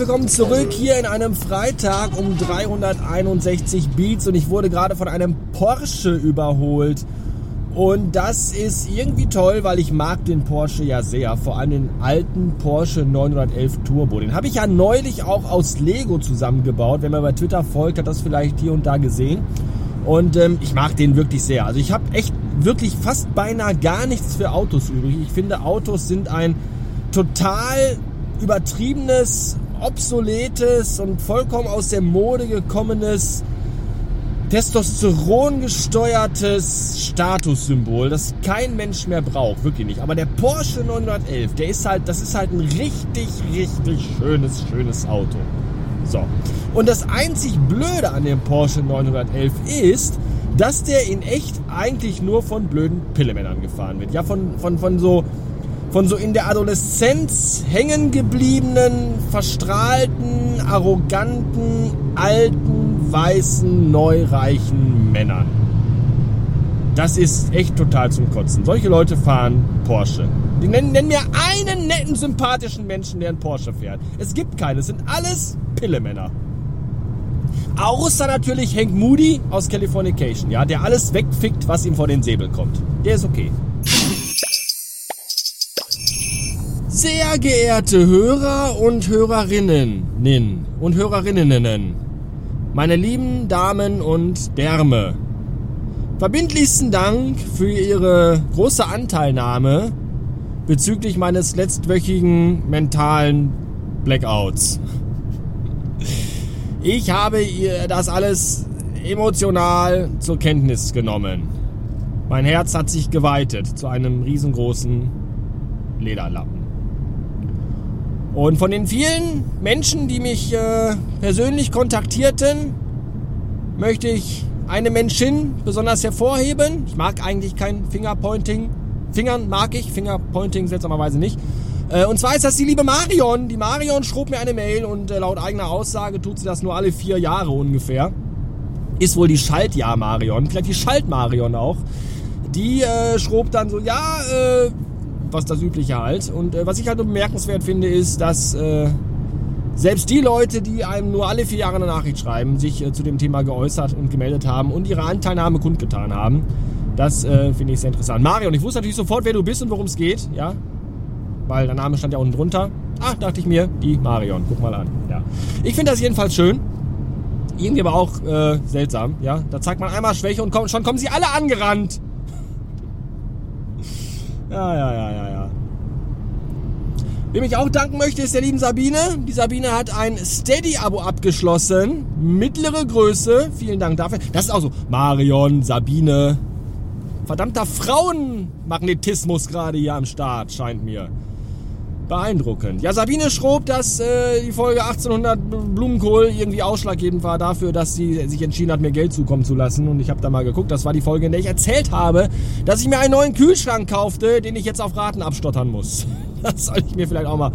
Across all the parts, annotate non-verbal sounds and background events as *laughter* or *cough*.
willkommen zurück hier in einem Freitag um 361 Beats und ich wurde gerade von einem Porsche überholt. Und das ist irgendwie toll, weil ich mag den Porsche ja sehr, vor allem den alten Porsche 911 Turbo. Den habe ich ja neulich auch aus Lego zusammengebaut. Wenn man bei Twitter folgt, hat das vielleicht hier und da gesehen. Und ähm, ich mag den wirklich sehr. Also ich habe echt wirklich fast beinahe gar nichts für Autos übrig. Ich finde, Autos sind ein total übertriebenes, obsoletes und vollkommen aus der Mode gekommenes, Testosteron gesteuertes Statussymbol, das kein Mensch mehr braucht, wirklich nicht. Aber der Porsche 911, der ist halt, das ist halt ein richtig, richtig schönes, schönes Auto. So. Und das einzig Blöde an dem Porsche 911 ist, dass der in echt eigentlich nur von blöden Pillemännern gefahren wird. Ja, von, von, von so von so in der Adoleszenz hängen gebliebenen, verstrahlten, arroganten, alten, weißen, neureichen Männern. Das ist echt total zum Kotzen. Solche Leute fahren Porsche. Die nennen, nennen mir einen netten, sympathischen Menschen, der einen Porsche fährt. Es gibt keine. Es sind alles Pillemänner. Außer natürlich Hank Moody aus Californication, ja, der alles wegfickt, was ihm vor den Säbel kommt. Der ist okay. Sehr geehrte Hörer und Hörerinnen und Hörerinnen, meine lieben Damen und Därme, verbindlichsten Dank für Ihre große Anteilnahme bezüglich meines letztwöchigen mentalen Blackouts. Ich habe das alles emotional zur Kenntnis genommen. Mein Herz hat sich geweitet zu einem riesengroßen Lederlappen. Und von den vielen Menschen, die mich äh, persönlich kontaktierten, möchte ich eine Menschin besonders hervorheben. Ich mag eigentlich kein Fingerpointing. Fingern mag ich, Fingerpointing seltsamerweise nicht. Äh, und zwar ist das die liebe Marion. Die Marion schrob mir eine Mail und äh, laut eigener Aussage tut sie das nur alle vier Jahre ungefähr. Ist wohl die Schaltjahr Marion, vielleicht die Schalt Marion auch. Die äh, schrob dann so, ja, äh, was das Übliche halt. Und äh, was ich halt bemerkenswert finde, ist, dass äh, selbst die Leute, die einem nur alle vier Jahre eine Nachricht schreiben, sich äh, zu dem Thema geäußert und gemeldet haben und ihre Anteilnahme kundgetan haben. Das äh, finde ich sehr interessant. Mario, und ich wusste natürlich sofort, wer du bist und worum es geht, ja. Weil der Name stand ja unten drunter. Ach, dachte ich mir, die Marion. Guck mal an. Ja. Ich finde das jedenfalls schön. Irgendwie aber auch äh, seltsam, ja. Da zeigt man einmal Schwäche und komm, schon kommen sie alle angerannt. Ja, ja, ja, ja, ja. Wem ich auch danken möchte, ist der lieben Sabine. Die Sabine hat ein Steady-Abo abgeschlossen. Mittlere Größe. Vielen Dank dafür. Das ist auch so. Marion, Sabine. Verdammter Frauenmagnetismus gerade hier am Start, scheint mir beeindruckend. Ja, Sabine schrob, dass äh, die Folge 1800 Blumenkohl irgendwie ausschlaggebend war dafür, dass sie sich entschieden hat, mir Geld zukommen zu lassen. Und ich habe da mal geguckt, das war die Folge, in der ich erzählt habe, dass ich mir einen neuen Kühlschrank kaufte, den ich jetzt auf Raten abstottern muss. *laughs* Das soll ich mir vielleicht auch mal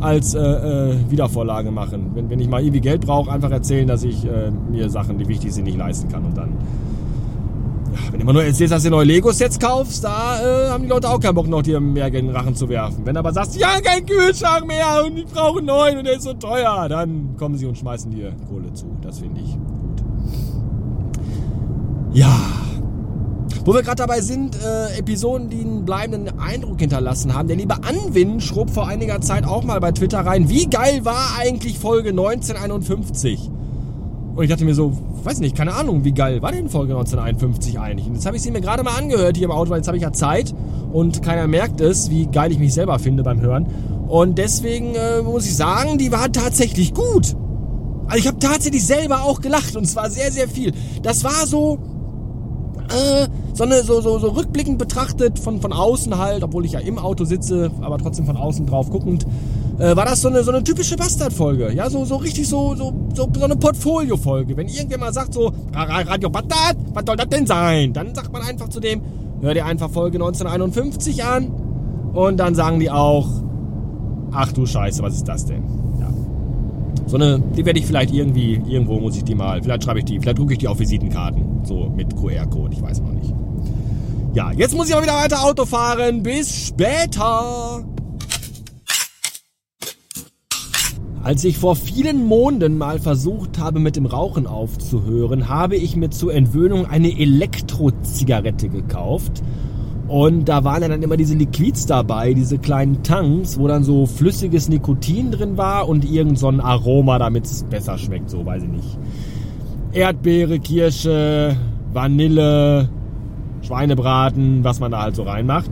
als äh, äh, Wiedervorlage machen. Wenn, wenn ich mal irgendwie Geld brauche, einfach erzählen, dass ich äh, mir Sachen, die wichtig sind, nicht leisten kann und dann wenn du immer nur erzählst, dass du neue Lego-Sets kaufst, da äh, haben die Leute auch keinen Bock, noch dir mehr in den Rachen zu werfen. Wenn du aber sagst, ja, kein Kühlschrank mehr und ich brauche einen neuen und der ist so teuer, dann kommen sie und schmeißen dir Kohle zu. Das finde ich gut. Ja. Wo wir gerade dabei sind, äh, Episoden, die einen bleibenden Eindruck hinterlassen haben. Der liebe Anwin schrob vor einiger Zeit auch mal bei Twitter rein, wie geil war eigentlich Folge 1951? Und ich dachte mir so, weiß nicht, keine Ahnung, wie geil war denn Folge 1951 eigentlich? Und jetzt habe ich sie mir gerade mal angehört hier im Auto, weil jetzt habe ich ja Zeit und keiner merkt es, wie geil ich mich selber finde beim Hören. Und deswegen äh, muss ich sagen, die war tatsächlich gut. Also ich habe tatsächlich selber auch gelacht und zwar sehr, sehr viel. Das war so, äh, so, eine, so, so, so rückblickend betrachtet von, von außen halt, obwohl ich ja im Auto sitze, aber trotzdem von außen drauf guckend äh, war das so eine, so eine typische Bastard-Folge. Ja, so, so richtig so, so, so, so eine Portfolio-Folge. Wenn irgendjemand mal sagt so, Radio Bastard, was soll das denn sein? Dann sagt man einfach zu dem, hör dir einfach Folge 1951 an. Und dann sagen die auch, ach du Scheiße, was ist das denn? Ja. So eine, die werde ich vielleicht irgendwie, irgendwo muss ich die mal, vielleicht schreibe ich die, vielleicht drucke ich die auf Visitenkarten. So mit QR-Code, ich weiß noch nicht. Ja, jetzt muss ich mal wieder weiter Auto fahren. Bis später. Als ich vor vielen Monden mal versucht habe, mit dem Rauchen aufzuhören, habe ich mir zur Entwöhnung eine Elektrozigarette gekauft. Und da waren dann immer diese Liquids dabei, diese kleinen Tanks, wo dann so flüssiges Nikotin drin war und irgend so ein Aroma, damit es besser schmeckt, so weiß ich nicht. Erdbeere, Kirsche, Vanille, Schweinebraten, was man da halt so reinmacht.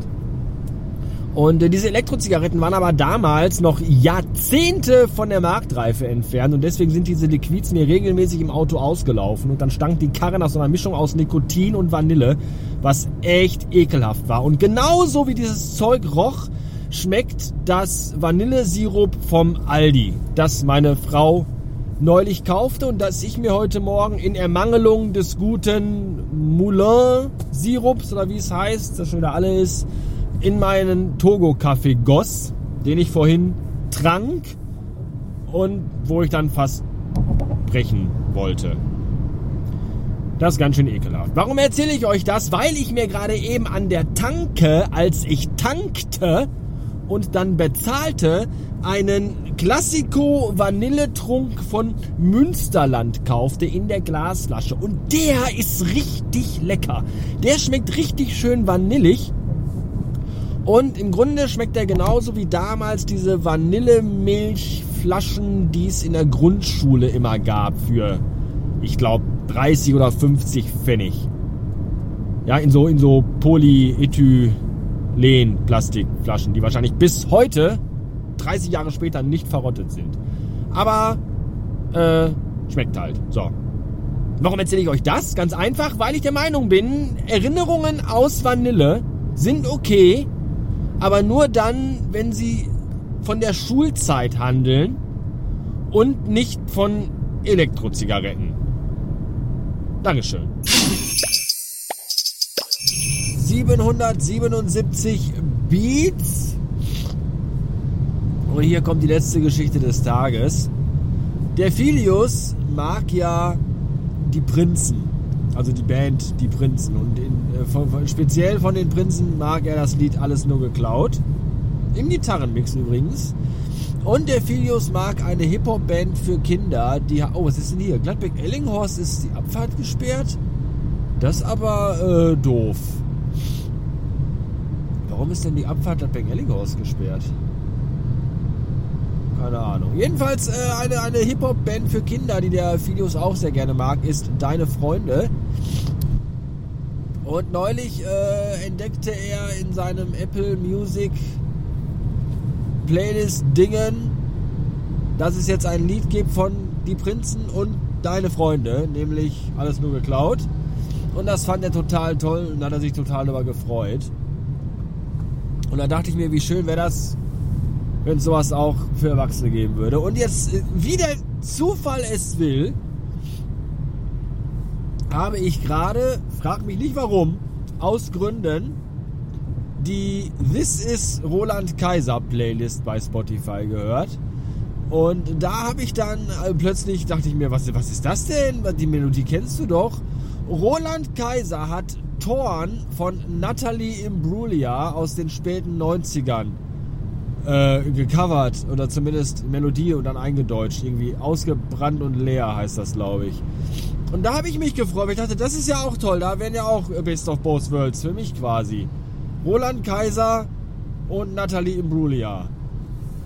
Und äh, diese Elektrozigaretten waren aber damals noch Jahrzehnte von der Marktreife entfernt und deswegen sind diese Liquids mir regelmäßig im Auto ausgelaufen und dann stank die Karre nach so einer Mischung aus Nikotin und Vanille, was echt ekelhaft war. Und genauso wie dieses Zeug roch, schmeckt das Vanillesirup vom Aldi, das meine Frau neulich kaufte und das ich mir heute Morgen in Ermangelung des guten Moulin-Sirups oder wie es heißt, das schon wieder alle ist, in meinen Togo-Kaffee goss, den ich vorhin trank und wo ich dann fast brechen wollte. Das ist ganz schön ekelhaft. Warum erzähle ich euch das? Weil ich mir gerade eben an der Tanke, als ich tankte und dann bezahlte, einen Classico Vanilletrunk von Münsterland kaufte in der Glasflasche. Und der ist richtig lecker. Der schmeckt richtig schön vanillig und im Grunde schmeckt er genauso wie damals diese Vanillemilchflaschen, die es in der Grundschule immer gab für, ich glaube, 30 oder 50 Pfennig. Ja, in so, in so Polyethylen-Plastikflaschen, die wahrscheinlich bis heute, 30 Jahre später, nicht verrottet sind. Aber, äh, schmeckt halt. So. Warum erzähle ich euch das? Ganz einfach, weil ich der Meinung bin, Erinnerungen aus Vanille sind okay, aber nur dann, wenn sie von der Schulzeit handeln und nicht von Elektrozigaretten. Dankeschön. 777 Beats. Und hier kommt die letzte Geschichte des Tages. Der Filius mag ja die Prinzen. Also die Band Die Prinzen. Und in, äh, von, von, speziell von den Prinzen mag er das Lied Alles nur geklaut. Im Gitarrenmix übrigens. Und der Filius mag eine Hip-Hop-Band für Kinder, die. Oh, was ist denn hier? Gladbeck-Ellinghorst ist die Abfahrt gesperrt? Das ist aber äh, doof. Warum ist denn die Abfahrt Gladbeck-Ellinghorst gesperrt? Keine Ahnung. Jedenfalls äh, eine, eine Hip-Hop-Band für Kinder, die der Filius auch sehr gerne mag, ist Deine Freunde. Und neulich äh, entdeckte er in seinem Apple Music Playlist Dingen, dass es jetzt ein Lied gibt von Die Prinzen und Deine Freunde, nämlich Alles nur geklaut. Und das fand er total toll und hat er sich total darüber gefreut. Und da dachte ich mir, wie schön wäre das, wenn es sowas auch für Erwachsene geben würde. Und jetzt, äh, wie der Zufall es will, habe ich gerade, frag mich nicht warum, aus Gründen die This is Roland Kaiser Playlist bei Spotify gehört. Und da habe ich dann äh, plötzlich, dachte ich mir, was, was ist das denn? Die Melodie kennst du doch. Roland Kaiser hat Torn von Natalie Imbruglia aus den späten 90ern äh, gecovert oder zumindest Melodie und dann eingedeutscht. Irgendwie ausgebrannt und leer heißt das, glaube ich. Und da habe ich mich gefreut, weil ich dachte, das ist ja auch toll. Da wären ja auch Best of Both Worlds für mich quasi. Roland Kaiser und Nathalie Imbruglia.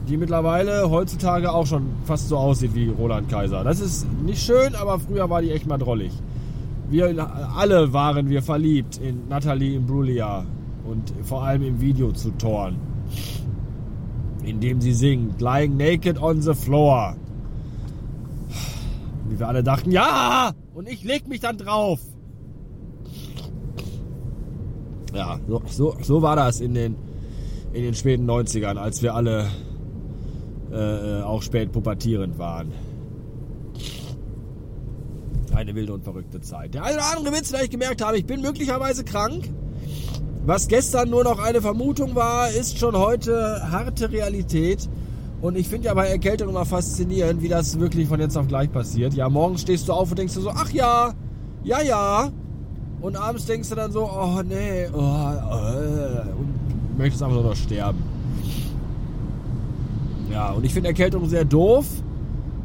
Die mittlerweile heutzutage auch schon fast so aussieht wie Roland Kaiser. Das ist nicht schön, aber früher war die echt mal drollig. Wir alle waren wir verliebt in Nathalie Imbruglia und vor allem im Video zu Toren indem sie singt Lying Naked on the Floor. Wie wir alle dachten, ja! Und ich leg mich dann drauf. Ja, so, so, so war das in den, in den späten 90ern, als wir alle äh, auch spät pubertierend waren. Eine wilde und verrückte Zeit. Der eine oder andere Witz, da ich gemerkt habe, ich bin möglicherweise krank. Was gestern nur noch eine Vermutung war, ist schon heute harte Realität. Und ich finde ja bei Erkältung immer faszinierend, wie das wirklich von jetzt auf gleich passiert. Ja, morgens stehst du auf und denkst du so, ach ja, ja, ja. Und abends denkst du dann so, oh nee, oh, äh, und möchtest einfach nur noch sterben. Ja, und ich finde Erkältung sehr doof.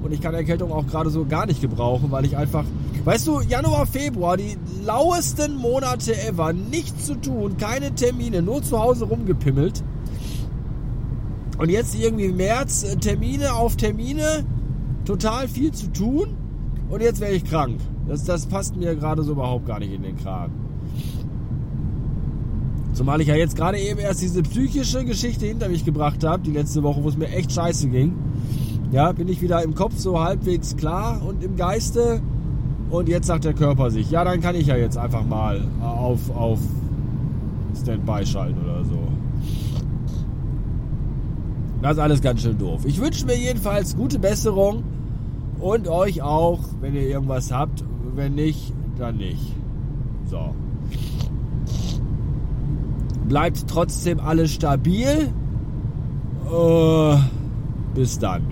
Und ich kann Erkältung auch gerade so gar nicht gebrauchen, weil ich einfach, weißt du, Januar, Februar, die lauesten Monate ever, nichts zu tun, keine Termine, nur zu Hause rumgepimmelt. Und jetzt irgendwie März, äh, Termine auf Termine, total viel zu tun. Und jetzt wäre ich krank. Das, das passt mir gerade so überhaupt gar nicht in den Kragen. Zumal ich ja jetzt gerade eben erst diese psychische Geschichte hinter mich gebracht habe, die letzte Woche, wo es mir echt scheiße ging. Ja, bin ich wieder im Kopf so halbwegs klar und im Geiste. Und jetzt sagt der Körper sich, ja, dann kann ich ja jetzt einfach mal auf, auf Standby schalten oder so. Das ist alles ganz schön doof. Ich wünsche mir jedenfalls gute Besserung und euch auch, wenn ihr irgendwas habt. Wenn nicht, dann nicht. So. Bleibt trotzdem alles stabil. Äh, bis dann.